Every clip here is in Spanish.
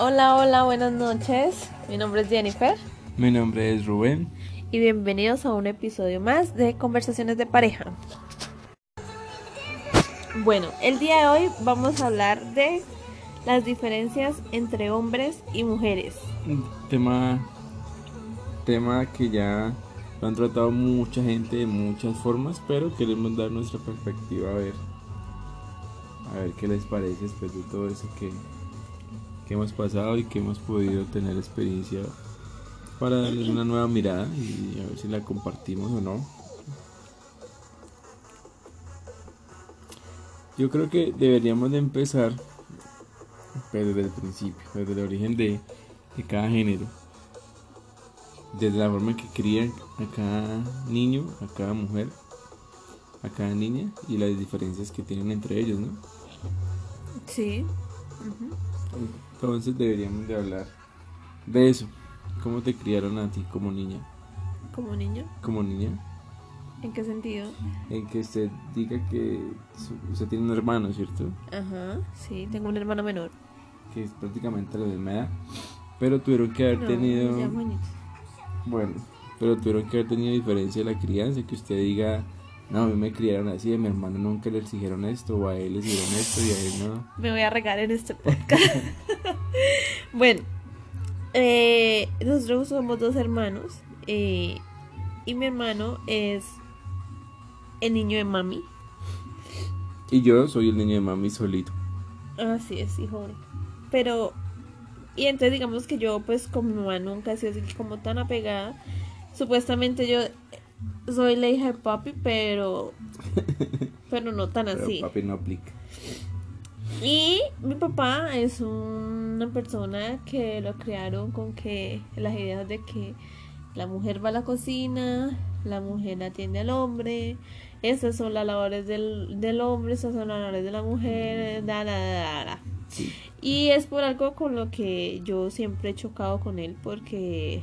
Hola, hola, buenas noches. Mi nombre es Jennifer Mi nombre es Rubén. y bienvenidos a un episodio más de Conversaciones de Pareja. Bueno, el día de hoy vamos a hablar de las diferencias entre hombres y mujeres. Un tema, tema que ya lo han tratado mucha gente de muchas formas, pero queremos dar nuestra perspectiva a ver, a ver qué les parece después de todo eso que, que hemos pasado y que hemos podido tener experiencia para darles una nueva mirada y a ver si la compartimos o no. Yo creo que deberíamos de empezar pero desde el principio, desde el origen de, de cada género. Desde la forma en que crían a cada niño, a cada mujer, a cada niña y las diferencias que tienen entre ellos, ¿no? Sí. Entonces deberíamos de hablar de eso. ¿Cómo te criaron a ti como niña? Como niño. Como niña, ¿En qué sentido? en que usted diga que usted tiene un hermano, ¿cierto? Ajá, sí, tengo un hermano menor. Que es prácticamente la misma edad. Pero tuvieron que haber No, tenido... Bueno, pero tuvieron que haber tenido diferencia de la crianza, que usted diga, no, a mí me criaron así, a mi hermano nunca le exigieron esto, o a él le exigieron esto y a él no. Me voy a regar en este podcast. bueno, eh, nosotros somos dos hermanos eh, y mi hermano es el niño de mami. Y yo soy el niño de mami solito. Así es, hijo. Pero, y entonces digamos que yo pues con mi mamá nunca he sido así como tan apegada. Supuestamente yo soy la hija de papi, pero, pero no tan Pero así. papi no aplica. Y mi papá es una persona que lo criaron con que las ideas de que la mujer va a la cocina, la mujer atiende al hombre, esas son las labores del, del hombre, esas son las labores de la mujer, da, da, da, da, da. Sí. Y es por algo con lo que yo siempre he chocado con él porque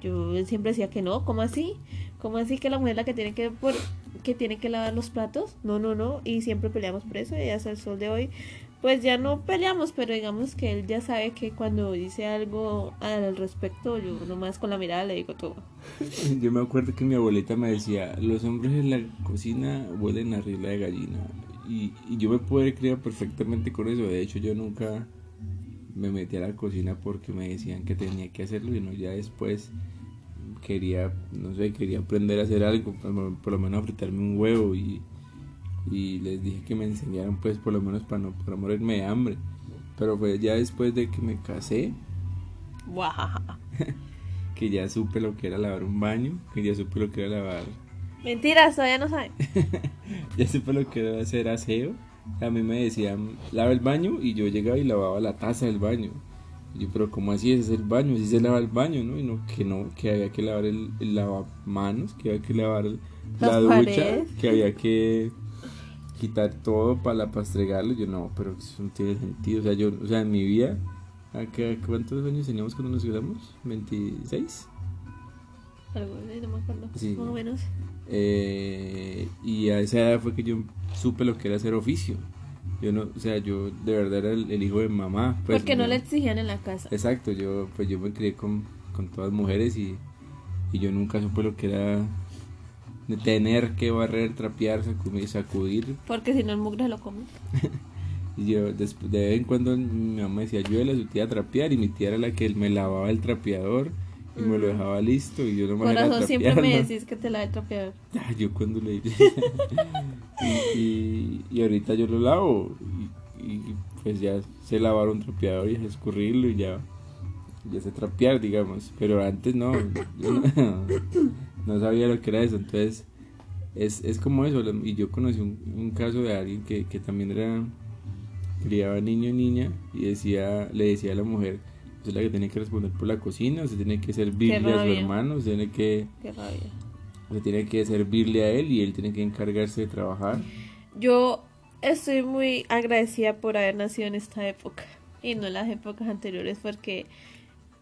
yo siempre decía que no, ¿cómo así? ¿Cómo así que la mujer es la que tiene que por, que tiene que lavar los platos? No, no, no, y siempre peleamos por eso y hasta el sol de hoy pues ya no peleamos, pero digamos que él ya sabe que cuando dice algo al respecto, yo nomás con la mirada le digo todo. Yo me acuerdo que mi abuelita me decía, los hombres en la cocina huelen a rila de gallina. Y, y yo me pude criar perfectamente con eso. De hecho, yo nunca me metí a la cocina porque me decían que tenía que hacerlo y no ya después quería, no sé, quería aprender a hacer algo, por, por lo menos a fritarme un huevo y, y les dije que me enseñaran pues por lo menos para no para morirme de hambre. Pero fue ya después de que me casé que ya supe lo que era lavar un baño, que ya supe lo que era lavar Mentiras, todavía no sabe. Ya supe lo que era hacer aseo. A mí me decían, lava el baño y yo llegaba y lavaba la taza del baño. Yo, pero ¿cómo así es el baño? Así se lava el baño, ¿no? Y no, que no, que había que lavar el, el lavamanos, que había que lavar el- la ducha, paredes. que había que quitar todo para pastregarlo. Yo, no, pero eso no tiene sentido. O sea, yo, o sea, en mi vida, ¿a qué- ¿cuántos años teníamos cuando nos casamos? ¿26? Algo, no me acuerdo. Sí. Más o menos. Eh, y a esa edad fue que yo supe lo que era hacer oficio. Yo no, o sea, yo de verdad era el, el hijo de mamá. pues, Porque no yo- le exigían en la casa. Exacto, yo pues yo me crié con, con todas mujeres y, y yo nunca supe lo que era de tener que barrer, trapear, sacudir, sacudir. Porque si no el mugre lo come. Y yo después de vez en cuando mi mamá decía, yo a su tía a trapear y mi tía era la que me lavaba el trapeador y me lo dejaba listo y yo no me Corazón, siempre me decís que te la he trapeado. Ah, yo cuando le y, y, y ahorita yo lo lavo y, y, pues ya sé lavar un trapeador y escurrirlo y ya ya sé trapear digamos. Pero antes no yo no, no sabía lo que era eso. Entonces es, es como eso. Y yo conocí un, un caso de alguien que, que también era criaba niño y niña y decía le decía a la mujer es la que tiene que responder por la cocina usted tiene que servirle a su hermano usted tiene que Qué rabia. se tiene que servirle a él y él tiene que encargarse de trabajar. Yo estoy muy agradecida por haber nacido en esta época y no en las épocas anteriores porque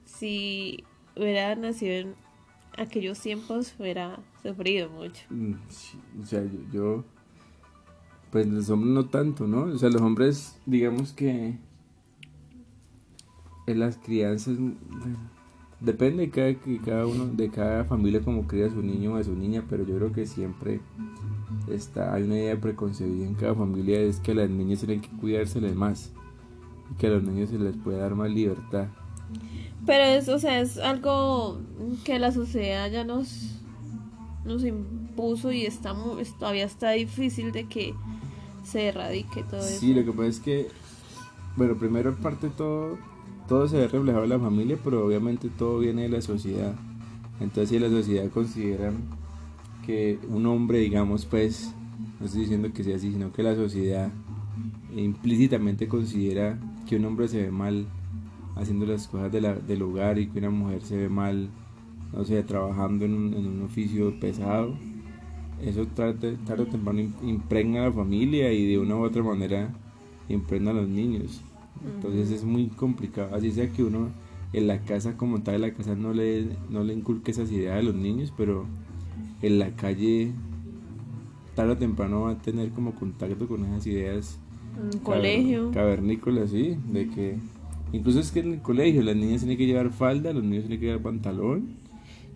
si hubiera nacido en aquellos tiempos hubiera sufrido mucho. Mm, sí, O sea, yo, yo- pues los hombres no tanto, ¿no? O sea, los hombres, digamos que en las crianzas depende de cada, cada uno de cada familia como cría a su niño o a su niña pero yo creo que siempre está hay una idea preconcebida en cada familia es que a las niñas tienen que cuidárseles más y que a los niños se les puede dar más libertad pero eso o sea es algo que la sociedad ya nos nos impuso y está todavía está difícil de que se erradique todo eso. Sí, lo que pasa es que, bueno, primero parte todo, todo se ve reflejado en la familia, pero obviamente todo viene de la sociedad. Entonces si la sociedad considera que un hombre, digamos, pues, no estoy diciendo que sea así, sino que la sociedad implícitamente considera que un hombre se ve mal haciendo las cosas del hogar y que una mujer se ve mal no sé, trabajando en un, en un oficio pesado, eso tarde, tarde o temprano impregna a la familia y de una u otra manera impregna a los niños. Entonces es muy complicado. Así sea que uno en la casa como tal, en la casa no le, no le inculque esas ideas a los niños, pero en la calle tarde o temprano va a tener como contacto con esas ideas. Un colegio. Cavernícolas, sí, de que incluso es que en el colegio las niñas tienen que llevar falda, los niños tienen que llevar pantalón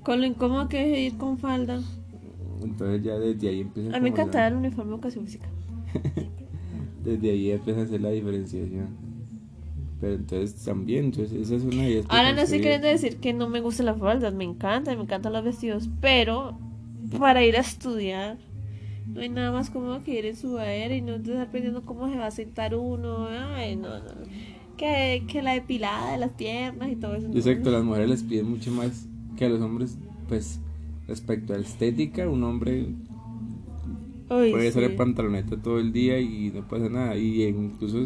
con lo incómodo que es ir con falda. Entonces ya desde ahí empieza A mí me encanta el uniforme de educación física. desde ahí empieza a hacer la diferenciación. Pero entonces también, entonces esa es una idea. Ahora no estoy queriendo decir que no me gustan las faldas, me encantan, me encantan los vestidos, pero para ir a estudiar no hay nada más cómodo que ir en su aire y no estar aprendiendo cómo se va a sentar uno. Ay, no, no. Que, que la depilada de las piernas y todo eso. Exacto, las mujeres les piden mucho más que a los hombres, pues, respecto a estética, un hombre puede sí. en pantaloneta todo el día y no pasa nada. Y incluso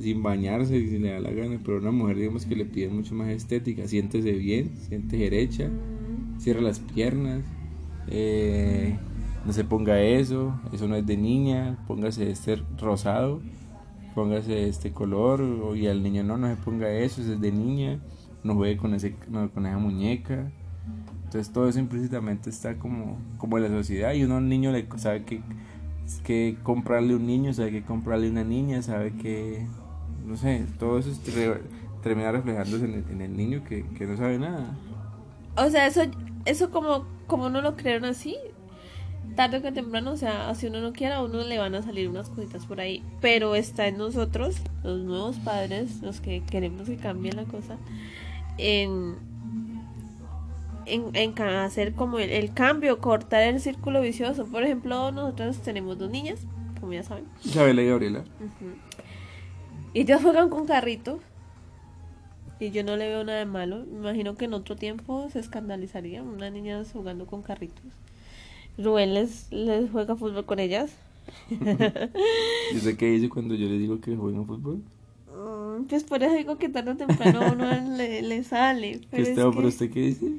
sin bañarse, si le da la gana. Pero una mujer, digamos que le pide mucho más estética. Siéntese bien, siéntese derecha, cierra las piernas. Eh, no se ponga eso, eso no es de niña, póngase este rosado, póngase este color, y al niño no, no se ponga eso, eso es de niña no juegue con, ese, con esa muñeca. Entonces todo eso implícitamente está como, como en la sociedad y uno un niño le sabe que, que comprarle un niño, sabe que comprarle una niña, sabe que, no sé, todo eso termina reflejándose en el, niño que, que, no sabe nada. O sea, eso, eso como, como no lo crearon así, tarde que temprano, o sea, si uno no quiera, a uno le van a salir unas cositas por ahí. Pero está en nosotros, los nuevos padres, los que queremos que cambie la cosa, en, en, hacer como el, cambio, cortar el círculo vicioso. Por ejemplo, nosotros tenemos dos niñas, como ya saben. Isabela y Gabriela. Y ellas juegan con carritos. Y yo no le veo nada de malo. Me imagino que en otro tiempo se escandalizaría una niña jugando con carritos. Rubén les, les juega fútbol con ellas. ¿Y sé qué dice cuando yo le digo que juegan fútbol? pues por eso digo que tarde o temprano uno le, le sale. Pero, ¿Pero usted qué dice?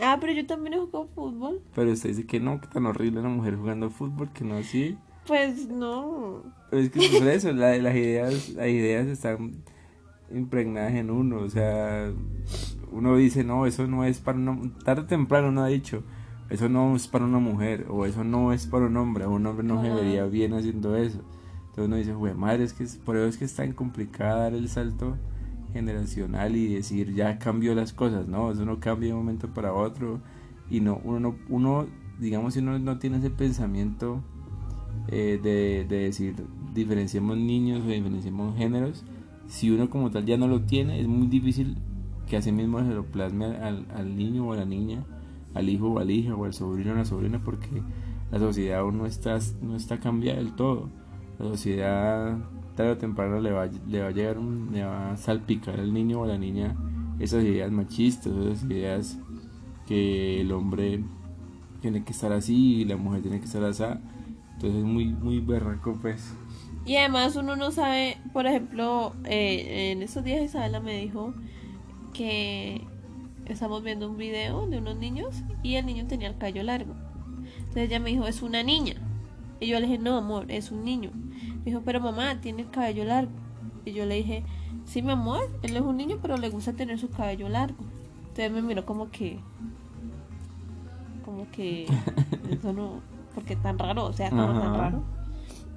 Ah, pero yo también he jugado fútbol. Pero usted dice que no, que tan horrible una mujer jugando fútbol, que no así. Pues no. Es que por eso, las ideas, las ideas están impregnadas en uno. O sea, uno dice, no, eso no es para una. Tarde o temprano uno ha dicho, eso no es para una mujer, o eso no es para un hombre, un hombre no se vería bien haciendo eso. Entonces uno dice, güey, madre, es que por eso es que es tan complicado dar el salto generacional y decir, ya cambió las cosas, ¿no? Eso no cambia de un momento para otro. Y no, uno, uno digamos, si uno no tiene ese pensamiento eh, de, de decir, diferenciamos niños o diferenciamos géneros, si uno como tal ya no lo tiene, es muy difícil que así mismo se lo plasme al, niño o a la niña, al hijo o a la hija o al sobrino o a la sobrina, porque la sociedad aún no está, no está cambiada del todo la sociedad tarde o temprano le va, le va a llegar, le va a salpicar al niño o a la niña esas ideas machistas, esas ideas que el hombre tiene que estar así y la mujer tiene que estar así. Entonces es muy, muy berraco, pues. Y además uno no sabe, por ejemplo, eh, en esos días Isabela me dijo que estamos viendo un video de unos niños y el niño tenía el cabello largo. Entonces ella me dijo, es una niña. Y yo le dije, no, amor, es un niño. Me dijo, pero mamá, tiene el cabello largo. Y yo le dije, sí, mi amor, él es un niño, pero le gusta tener su cabello largo. Entonces me miró como que, como que, eso no, porque tan raro, o sea, como tan raro.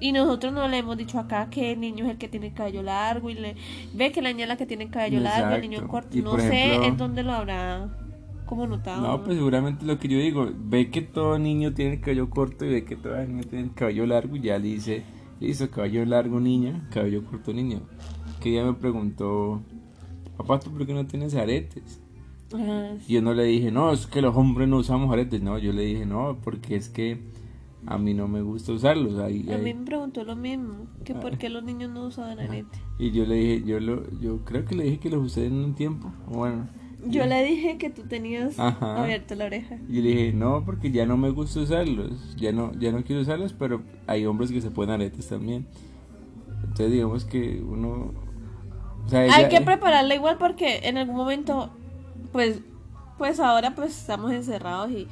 Y nosotros no le hemos dicho acá que el niño es el que tiene el cabello largo y le ve que la niña es la que tiene el cabello largo, el niño Exacto. corto. No sé en dónde lo habrá como notado. No, pues seguramente lo que yo digo, ve que todo niño tiene el cabello corto y ve que toda niña tiene el cabello largo y ya le dice, listo, cabello largo niña, cabello corto niño. Que ella me preguntó, papá, ¿tú por qué no tienes aretes? Ah, Y yo no le dije, no, es que los hombres no usamos aretes. No, yo le dije, no, porque es que a mí no me gusta usarlos. Ahí, A ahí- mí me preguntó lo mismo, que Ah. por qué los niños no usaban arete. Y yo le dije, yo lo, yo creo que le dije que los usé en un tiempo. Bueno. Yo le dije que tú tenías Ajá. abierta la oreja. Y le dije, no, porque ya no me gusta usarlos. Ya no, ya no quiero usarlos, pero hay hombres que se ponen aretes también. Entonces digamos que uno... O sea, Hay que prepararla igual porque en algún momento, pues, pues ahora pues estamos encerrados y,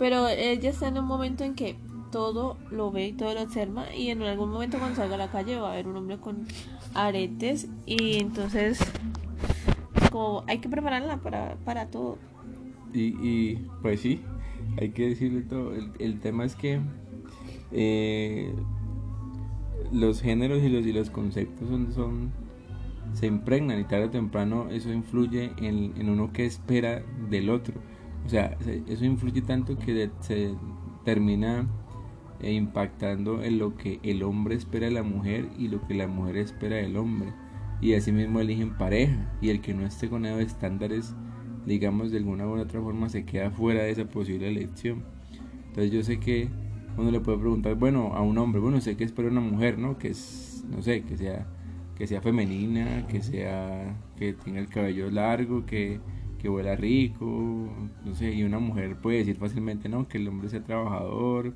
pero ella está en un momento en que todo lo ve y todo lo observa y en algún momento cuando salga a la calle va a haber un hombre con aretes y entonces como hay que prepararla para, para todo. Y, y, pues sí, hay que decirle todo. El, el tema es que eh, los géneros y los, y los conceptos son, son se impregnan y tarde o temprano eso influye en, en uno que espera del otro. O sea, se- eso influye tanto que se termina eh, impactando en lo que el hombre espera de la mujer y lo que la mujer espera del hombre. Y así mismo eligen pareja. Y el que no esté con esos estándares, digamos, de alguna u otra forma se queda fuera de esa posible elección. Entonces yo sé que uno le puede preguntar, bueno, a un hombre, bueno, sé que espera una mujer, ¿no? Que es, no sé, que sea, que sea femenina, que sea, que tenga el cabello largo, que, que huela rico, no sé, y una mujer puede decir fácilmente, ¿no? Que el hombre sea trabajador,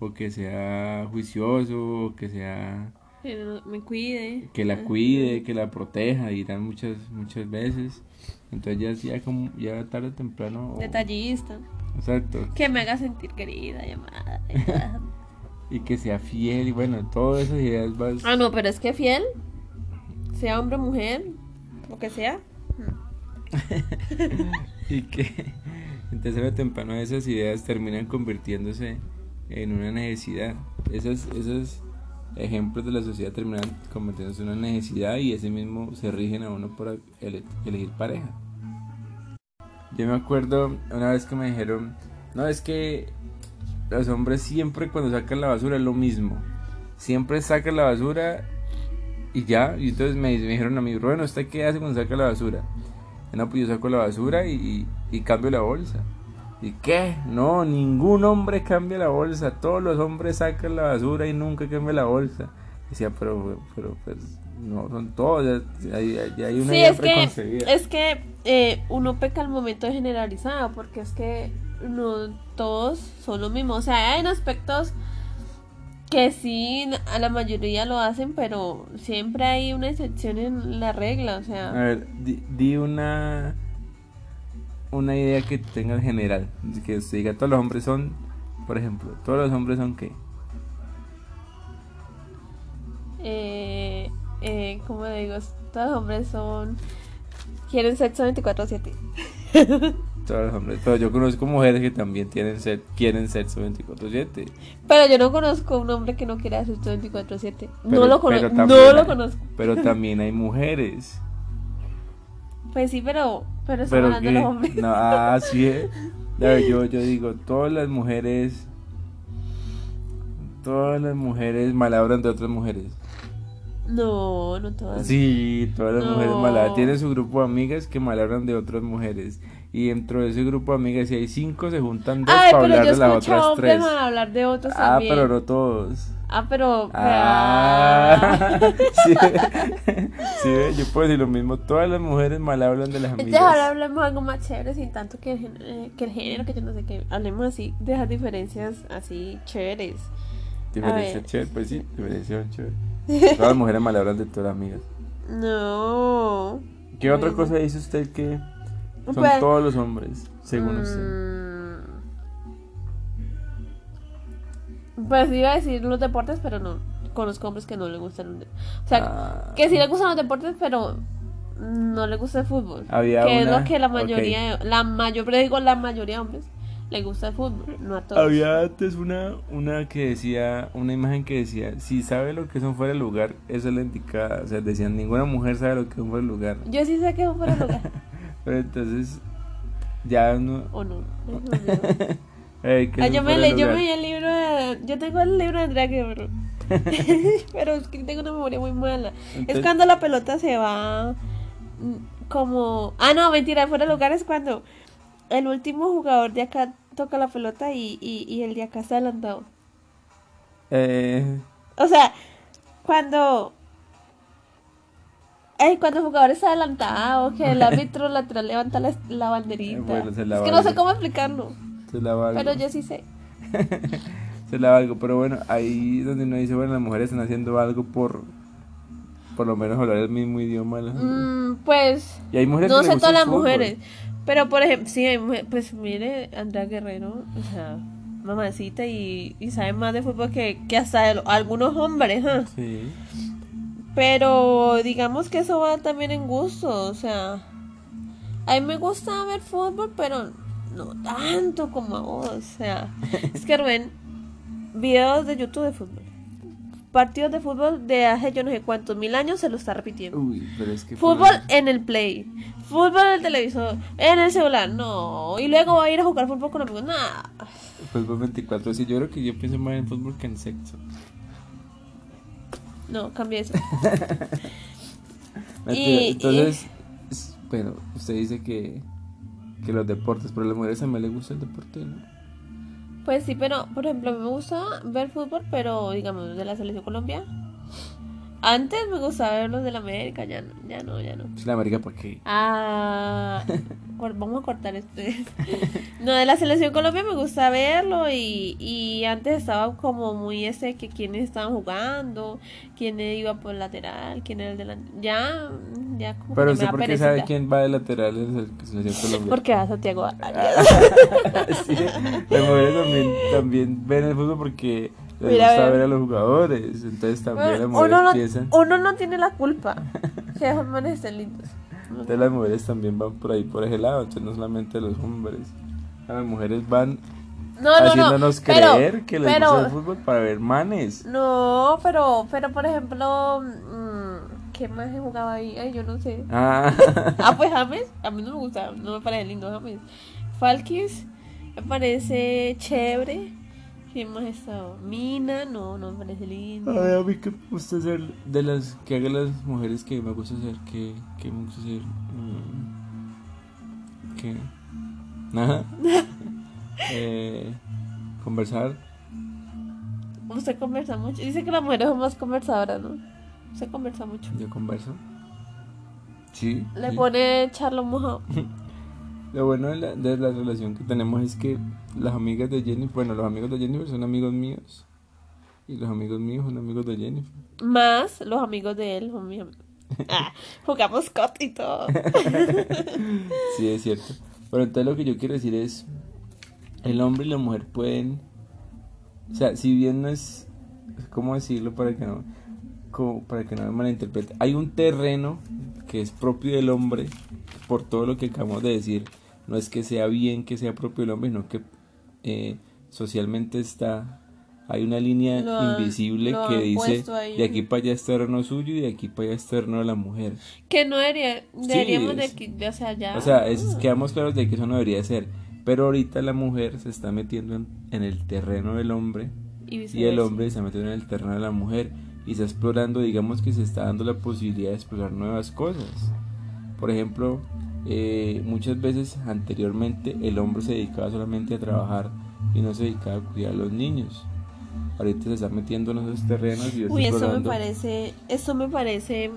o que sea juicioso, o que sea Que no- me cuide. que la cuide, que la proteja, dirán muchas muchas veces. Entonces ya, ya como ya tarde o temprano. Detallista. Exacto. Que me haga sentir querida, llamada. y toda- Y que sea fiel y bueno, todas esas ideas vas ah, no, pero es que fiel, sea hombre o mujer, lo que sea. y que entonces tarde o temprano esas ideas terminan convirtiéndose en una necesidad. Esos, esos ejemplos de la sociedad terminan convirtiéndose en una necesidad y ese mismo se rigen a uno ele- elegir pareja. Yo me acuerdo una vez que me dijeron, no, es que los hombres siempre cuando sacan la basura es lo mismo. Siempre sacan la basura y ya. Y entonces me, me dijeron a mí, bueno, ¿usted qué hace cuando saca la basura? No, pues yo saco la basura y, y, y cambio la bolsa. ¿Y qué? No, ningún hombre cambia la bolsa. Todos los hombres sacan la basura y nunca cambian la bolsa. Decía, pero, pero, pues, no, son todos. Ya, hay, ya hay una Sí, idea es que, preconcebida. es que eh, uno peca al momento de generalizar, porque es que no todos son lo mismo. O sea, hay aspectos que sí, a la mayoría lo hacen, pero siempre hay una excepción en la regla. O A sea, ver, di, di una una idea que tenga general. Que usted diga, todos los hombres son, por ejemplo, todos los hombres son qué? eh, eh, como digo, todos los hombres son. Quieren sexo 24-7. Todos los hombres. Pero yo conozco mujeres que también tienen ser, quieren sexo 24-7. Pero yo no conozco un hombre que no quiera sexo 24-7. Pero- No lo conozco. pero No también lo hay- conozco. Pero también hay mujeres. Pues sí, pero, pero estamos Pero hablando de los hombres. no, ah, sí, eh. Ver, yo, yo digo, todas las mujeres, todas las mujeres malabran de otras mujeres. No, no todas. Sí, todas las No. mujeres malabran. Tienen su grupo de amigas que malabran de otras mujeres. Y dentro de ese grupo de amigas, si hay cinco, se juntan dos Ay, para hablar de las otras hombres tres. hablar de otros Ah, también. pero no todos. Ah, pero. Ah, sí, sí, yo puedo decir lo mismo. Todas las mujeres mal hablan de las Entonces ahora amigas. hablemos algo más chévere sin tanto que el, eh, que el género, que yo no sé qué. Hablemos así de esas diferencias así chéveres. Diferencia ver. chévere, pues sí, diferencia chévere. Todas las mujeres mal hablan de todas las amigas. No. ¿Qué otra cosa dice usted que son Pues- todos los hombres, según usted? Mm, Pues iba a decir los deportes, pero no. Conozco hombres que no les gustan. O sea, Ah. que sí les gustan los deportes, pero no les gusta el fútbol. Había que es una- lo que la mayoría, la mayor, pero digo la mayoría de hombres le gusta el fútbol, no a todos. Había antes una, una que decía, una imagen que decía, si sabe lo que es un fuera de lugar, esa es la indicada. O sea, decían, ninguna mujer sabe lo que es un fuera de lugar. Yo sí sé que es un fuera de lugar. Pero entonces, ya no... ¿O no? Ay. Eh, ¿qué Ah, yo me leí, yo lugar? me leí el libro de, yo tengo el libro de Drake, pero, pero es que tengo una memoria muy mala. es cuando la pelota se va mm, como, ah no, mentira, fuera de lugar es cuando el último jugador de acá toca la pelota y, y, y el de acá está adelantado. Eh, O sea, cuando Ay, cuando el jugador está adelantado, que el árbitro lateral levanta la, la banderita. Bueno, se la es que no sé cómo explicarlo, se la valgo. pero yo sí sé. Se la valgo, pero bueno, ahí donde uno dice, bueno, las mujeres están haciendo algo por por lo menos hablar el mismo idioma. Mm, pues Y hay mujeres no sé todas las mujeres, pero por ejemplo, sí, hay mujer- pues mire, Andrea Guerrero, o sea, mamacita y, y sabe más de fútbol que, que hasta algunos hombres, ¿ah? Sí. Pero digamos que eso va también en gusto, o sea, a mí me gusta ver fútbol, pero no tanto como a vos, o sea, es que Rubén, videos de YouTube de fútbol, partidos de fútbol de hace yo no sé cuántos mil años se lo está repitiendo. Uy, pero es que Fútbol en el play, fútbol en el televisor, en el celular, no, y luego va a ir a jugar fútbol con amigos, nah. Fútbol 24, sí, yo creo que yo pienso más en fútbol que en sexo. No, cambia eso. Y- Entonces, es- bueno, usted dice que, que los deportes, pero a las mujeres también les gusta el deporte, ¿no? Pues sí, pero por ejemplo, me gusta ver fútbol, pero digamos de la selección Colombia. Antes me gustaba ver los de la América, ya no, ya no, ya no. La América, ¿para qué? Ah, vamos a cortar este. No, de la selección Colombia me gusta verlo y, y antes estaba como muy ese que quiénes estaban jugando, quién iba por lateral, quién era el delante. Ya, ya como Pero que usted, me da ¿por qué sabe quién va de lateral en la selección Colombia? Porque va Santiago Arias. Sí, las mujeres también, también ven el fútbol porque les Mira, gusta ve. ver a los jugadores. Entonces también las mujeres uno, no, piensan. uno no tiene la culpa que esos manes estén lindos. Entonces las mujeres también van por ahí, por ese lado. Entonces no solamente los hombres. Las mujeres van No, no, no. haciéndonos pero- creer que les pero- gusta el fútbol para ver manes. No, pero, pero por ejemplo, mm, ¿qué más he jugado ahí? Ay, yo no sé. Ah, Ah, pues James, a mí no me gusta, no me parece lindo James. Falkis, me parece chévere. ¿Quién más estado? Mina, no, no me parece lindo. Ay, a mí que me gusta hacer de las que hagan las mujeres que me gusta hacer, que, que me gusta hacer. Mm, ¿Qué? Nada. eh, conversar. Usted conversa mucho. Dice que las mujeres son más conversadoras, ¿no? Usted conversa mucho. Yo converso. Sí. Le sí. pone charlo mojado. Lo bueno de la, de la relación que tenemos es que las amigas de Jennifer, bueno, los amigos de Jennifer son amigos míos. Y los amigos míos son amigos de Jennifer. Más los amigos de él son mis amigos. Ah, jugamos COT y todo. Sí, es cierto. Pero entonces lo que yo quiero decir es, el hombre y la mujer pueden, o sea, si bien no es, ¿cómo decirlo para que no, como para que no me malinterprete? Hay un terreno que es propio del hombre, por todo lo que acabamos de decir, no es que sea bien que sea propio del hombre, sino que eh, socialmente está, hay una línea Lo invisible que dice, de aquí para allá es terreno suyo y de aquí para allá es terreno de la mujer. Que no debería, deberíamos de es- que, o sea, ya. O sea, es, quedamos claros de que eso no debería ser. Pero ahorita la mujer se está metiendo en, en el terreno del hombre y, y el hombre se está metiendo en el terreno de la mujer y está explorando, digamos que se está dando la posibilidad de explorar nuevas cosas. Por ejemplo, eh, muchas veces anteriormente el hombre se dedicaba solamente a trabajar y no se dedicaba a cuidar a los niños. Ahorita se está metiendo en esos terrenos y Uy, eso me parece, eso me parece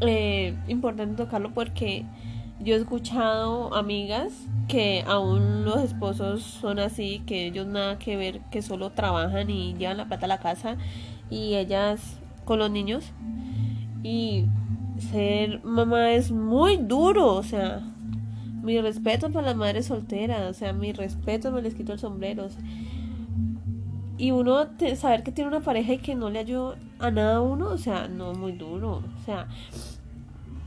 eh, importante tocarlo porque yo he escuchado amigas que aún los esposos son así, que ellos nada que ver, que solo trabajan y llevan la plata a la casa y ellas con los niños. Y ser mamá es muy duro, o sea, mi respeto para las madres solteras, o sea, mi respeto, me les quito el sombrero. y uno saber que tiene una pareja y que no le ayuda a nada a uno, o sea, no muy duro, o sea,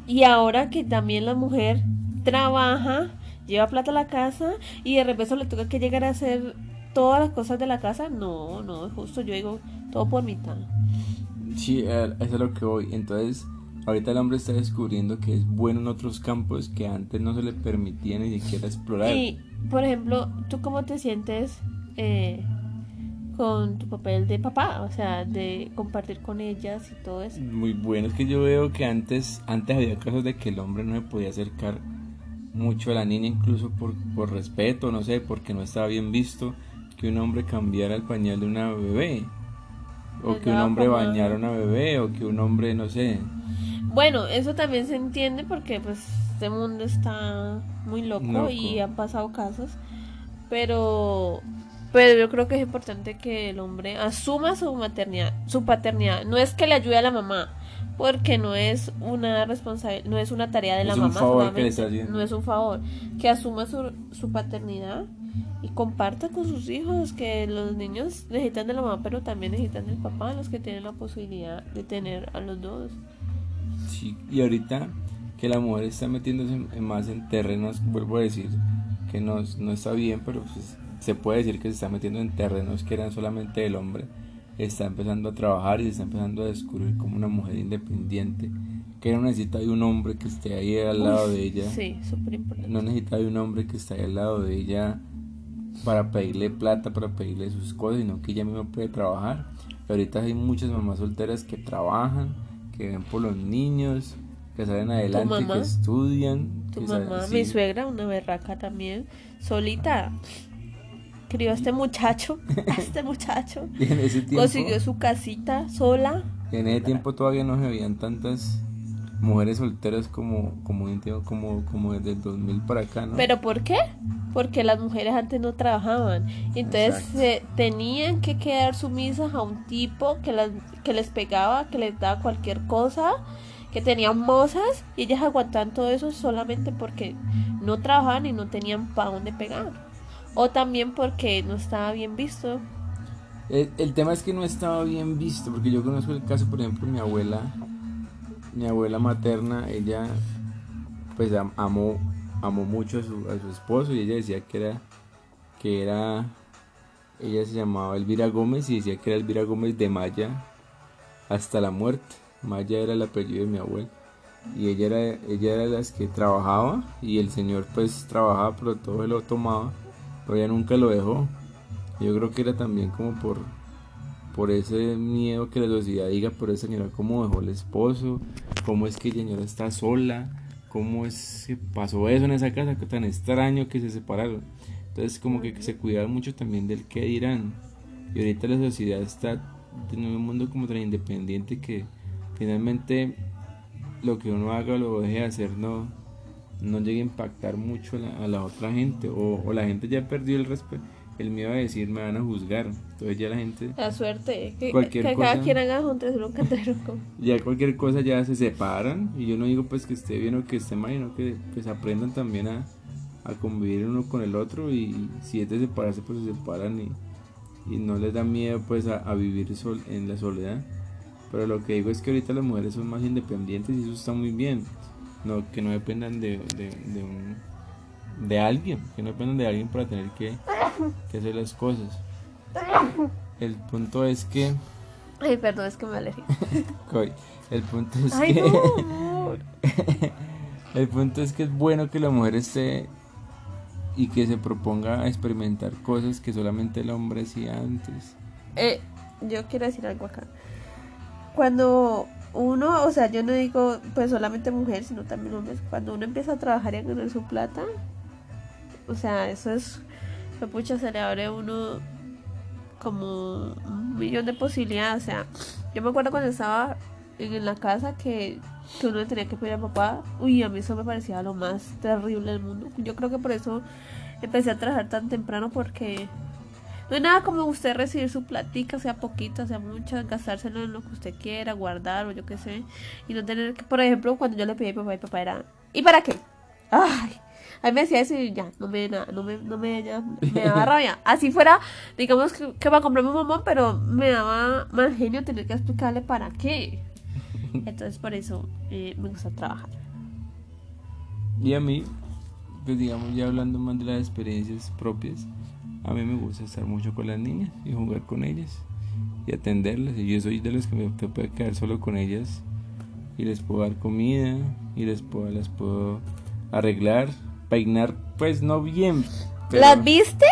y ahora que también la mujer trabaja lleva plata a la casa y de repente le toca que llegar a hacer todas las cosas de la casa. No, no justo. Yo digo todo por mitad. Sí, eso es lo que voy. Entonces, ahorita el hombre está descubriendo que es bueno en otros campos que antes no se le permitía ni siquiera explorar. Y, por ejemplo, ¿tú cómo te sientes eh, con tu papel de papá? O sea, de compartir con ellas y todo eso. Muy bueno, es que yo veo que antes, antes había casos de que el hombre no se podía acercar mucho a la niña, incluso por, por respeto, no sé, porque no estaba bien visto que un hombre cambiara el pañal de una bebé. O que un hombre bañara a una bebé, o que un hombre, no sé. Bueno, eso también se entiende porque pues este mundo está muy loco, Loco. y han pasado casos. Pero pero yo creo que es importante que el hombre asuma su maternidad, su paternidad. No es que le ayude a la mamá, porque no es una responsabilidad, no es una tarea de Es la un mamá no es un favor, que asuma su, su paternidad y comparta con sus hijos que los niños necesitan de la mamá, pero también necesitan del papá, los que tienen la posibilidad de tener a los dos. Sí, y ahorita que la mujer está metiéndose más en terrenos, vuelvo a decir, que no, no está bien, pero pues, se puede decir que se está metiendo en terrenos que eran solamente del hombre. Está empezando a trabajar y se está empezando a descubrir como una mujer independiente, que no necesita de un hombre que esté ahí al lado de ella. Sí, súper importante. No necesita de un hombre que esté ahí al lado de ella para pedirle plata, para pedirle sus cosas, sino que ella misma puede trabajar. Pero ahorita hay muchas mamás solteras que trabajan, que ven por los niños, que salen adelante, mamá? que estudian. Tu que salen- mamá, sí. mi suegra, una berraca también, solita, crió a este muchacho, a este muchacho, Y en ese tiempo, consiguió su casita sola. en ese tiempo todavía no se veían tantas mujeres solteras como como como como desde el 2000 para acá, ¿no? ¿Pero por qué? Porque las mujeres antes no trabajaban. Entonces se tenían que quedar sumisas a un tipo que, las, que les pegaba, que les daba cualquier cosa, que tenían mozas y ellas aguantaban todo eso solamente porque no trabajaban y no tenían para dónde pegar. O también porque no estaba bien visto. El, el tema es que no estaba bien visto, porque yo conozco el caso, por ejemplo, mi abuela, mi abuela materna, ella pues am- amó, amó mucho a su, a su esposo y ella decía que era, que era, ella se llamaba Elvira Gómez y decía que era Elvira Gómez de Maya hasta la muerte. Maya era el apellido de mi abuela. Y ella era, ella era las que trabajaba y el señor pues trabajaba pero todo se lo tomaba, pero ella nunca lo dejó. Yo creo que era también como por, por ese miedo que la sociedad diga, pero esa señora cómo dejó el esposo, cómo es que la señora está sola, cómo es que pasó eso en esa casa, que tan extraño que se separaron. Entonces como que se cuidaba mucho también del qué dirán. Y ahorita la sociedad está en un mundo como tan independiente que finalmente lo que uno haga o lo deje de hacer no, no llegue a impactar mucho a la, a la otra gente o, o la gente ya perdió el respeto el miedo a decir me van a juzgar entonces ya la gente La suerte, que, Cualquier que cada cosa. quien haga un tesoro, un catero. como- ya cualquier cosa ya se separan y yo no digo pues que esté bien o que esté mal sino que pues aprendan también a, a convivir uno con el otro y si es de separarse pues se separan y, y no les da miedo pues a, a vivir sol, en la soledad pero lo que digo es que ahorita las mujeres son más independientes y eso está muy bien no que no dependan de, de, de un de alguien que no dependan de alguien para tener que, que hacer las cosas el punto es que Ay, perdón, es que me. Coy, el punto es Ay, que no, el punto es que es bueno que la mujer esté y que se proponga a experimentar cosas que solamente el hombre hacía antes. Eh, yo quiero decir algo acá. Cuando uno, o sea, yo no digo pues solamente mujer, sino también hombres, cuando uno empieza a trabajar y a ganar su plata, o sea, eso es, pucha, se le abre uno como un millón de posibilidades, o sea, yo me acuerdo cuando estaba en la casa que, que uno le tenía que pedir a papá, uy, a mí eso me parecía lo más terrible del mundo. Yo creo que por eso empecé a trabajar tan temprano porque no hay nada como usted recibir su platica, sea poquita, sea mucha, gastárselo en lo que usted quiera, guardar o yo qué sé. Y no tener que, por ejemplo, cuando yo le pedí a papá y papá era, ¿y para qué? Ay, a mí me decía eso y ya, no me, na- no me, no me, ya, me daba rabia. Así fuera, digamos que, que va a comprar mi mamá, pero me daba más genio tener que explicarle para qué. Entonces por eso eh, me gusta trabajar. Y a mí, pues digamos ya hablando más de las experiencias propias, a mí me gusta estar mucho con las niñas y jugar con ellas y atenderlas. Y yo soy de los que me puedo quedar solo con ellas y les puedo dar comida y les puedo, las puedo arreglar, peinar, pues no bien. pero- ¿Las viste?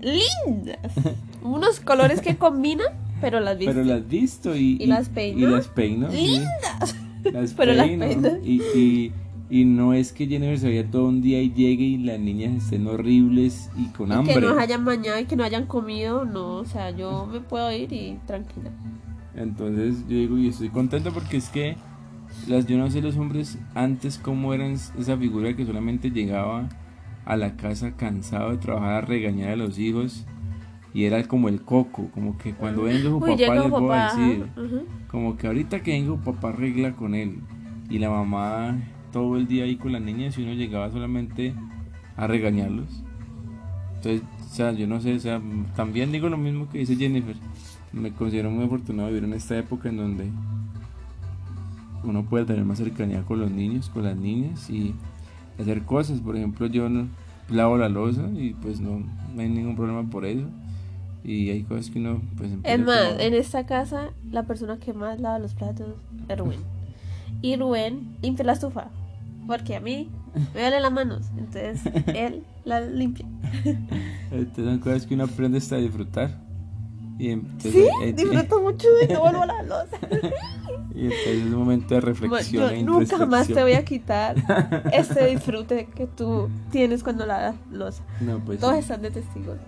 Lindas. Unos colores que combinan, pero las viste. Pero las visto y, ¿Y las peino? Y las peino. sí. Lindas. Las Pero las peino. Y, y, y no es que Jennifer se vaya todo un día y llegue y las niñas estén horribles y con hambre. que no hayan bañado y que no hayan comido, no, o sea, yo me puedo ir y tranquila. Entonces yo digo, y estoy contento porque es que las, yo no sé los hombres antes cómo eran esa figura que solamente llegaba a la casa cansado de trabajar a regañar a los hijos y era como el coco, como que cuando venga su Uy, papá les voy a decir, ajá, ajá. como que ahorita que venga papá arregla con él y la mamá todo el día ahí con las niñas y uno llegaba solamente a regañarlos. Entonces, o sea, yo no sé, o sea, también digo lo mismo que dice Jennifer. Me considero muy afortunado de vivir en esta época en donde uno puede tener más cercanía con los niños, con las niñas y hacer cosas. Por ejemplo, yo no lavo la losa y pues no, no hay ningún problema por eso. Y hay cosas que uno pues Es más, como- en esta casa, la persona que más lava los platos es Rubén. Y Rubén limpia la estufa. Porque a mí me duelen las manos. Entonces, él la limpia. Entonces son cosas que uno aprende hasta a disfrutar. Y entonces, Sí, eh, disfruto mucho de no vuelvo a la losa. Y entonces es un momento de reflexión. Yo e nunca más te voy a quitar ese disfrute que tú tienes cuando lavas losa. No, pues Todos sí, están de testigos.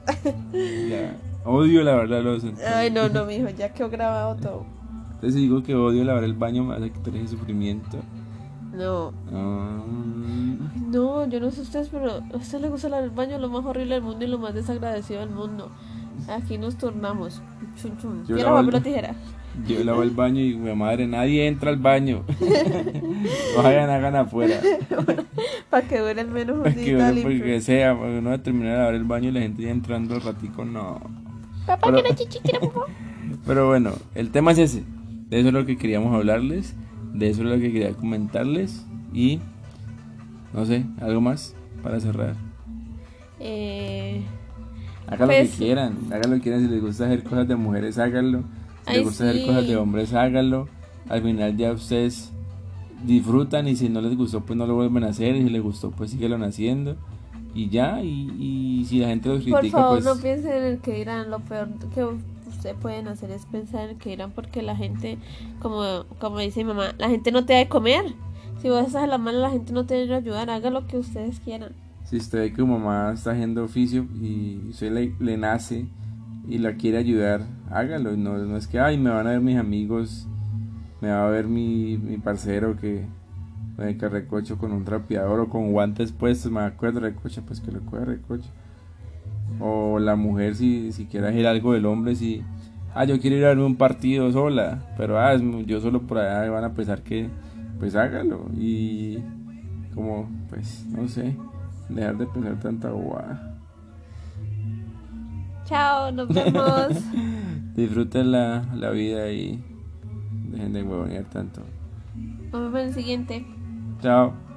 ya. Odio lavar la losa. entonces- Ay, no, no, mijo, ya quedó grabado todo. Entonces digo que odio lavar el baño, a quitar ese sufrimiento. No, Ay, no, yo no sé ustedes, pero a usted le gusta lavar el baño, lo más horrible del mundo y lo más desagradecido del mundo. Aquí nos turnamos. Chun. Yo Piedra, papel o tijera. yo lavo el baño y mi madre, nadie entra al baño. Vayan, hagan afuera. Para que dure el menos un Para que limpio. porque sea, porque uno va a terminar de lavar el baño y la gente ya entrando al ratico, no. Papá, Pero- quiere chichi, quiere popó. Pero bueno, el tema es ese. De eso es lo que queríamos hablarles. De eso es lo que quería comentarles. Y no sé, algo más para cerrar. Eh, Hagan lo Pues- que quieran. Hagan lo que quieran. Si les gusta hacer cosas de mujeres, háganlo. Si Ay, les gusta hacer cosas de hombres, háganlo. Al final ya ustedes disfrutan y si no les gustó, pues no lo vuelven a hacer. Y si les gustó, pues síguelo haciendo. Y ya, y, y si la gente los por critica, favor, pues... no piensen en el que dirán. Lo peor que ustedes pueden hacer es pensar en el que dirán porque la gente, como, como dice mi mamá, la gente no te da de comer. Si vos haces la mala, la gente no te va a ayudar. Haga lo que ustedes quieran. Si usted ve que su mamá está haciendo oficio y usted le, le nace y la quiere ayudar, hágalo. No, no es que, ay, me van a ver mis amigos, me va a ver mi, mi parcero que, que recocho con un trapeador o con guantes puestos, me acuerdo recocha, pues que lo coja recocha. O la mujer si, si quiere hacer algo del hombre, si, ah, yo quiero ir a verme un partido sola, pero ah, yo solo por allá van a pensar que, pues hágalo. Y como, pues, no sé, dejar de pensar tanta bobada. Chao, nos vemos. Disfruten la, la vida y dejen de huevonear tanto. Nos vemos en el siguiente. Chao.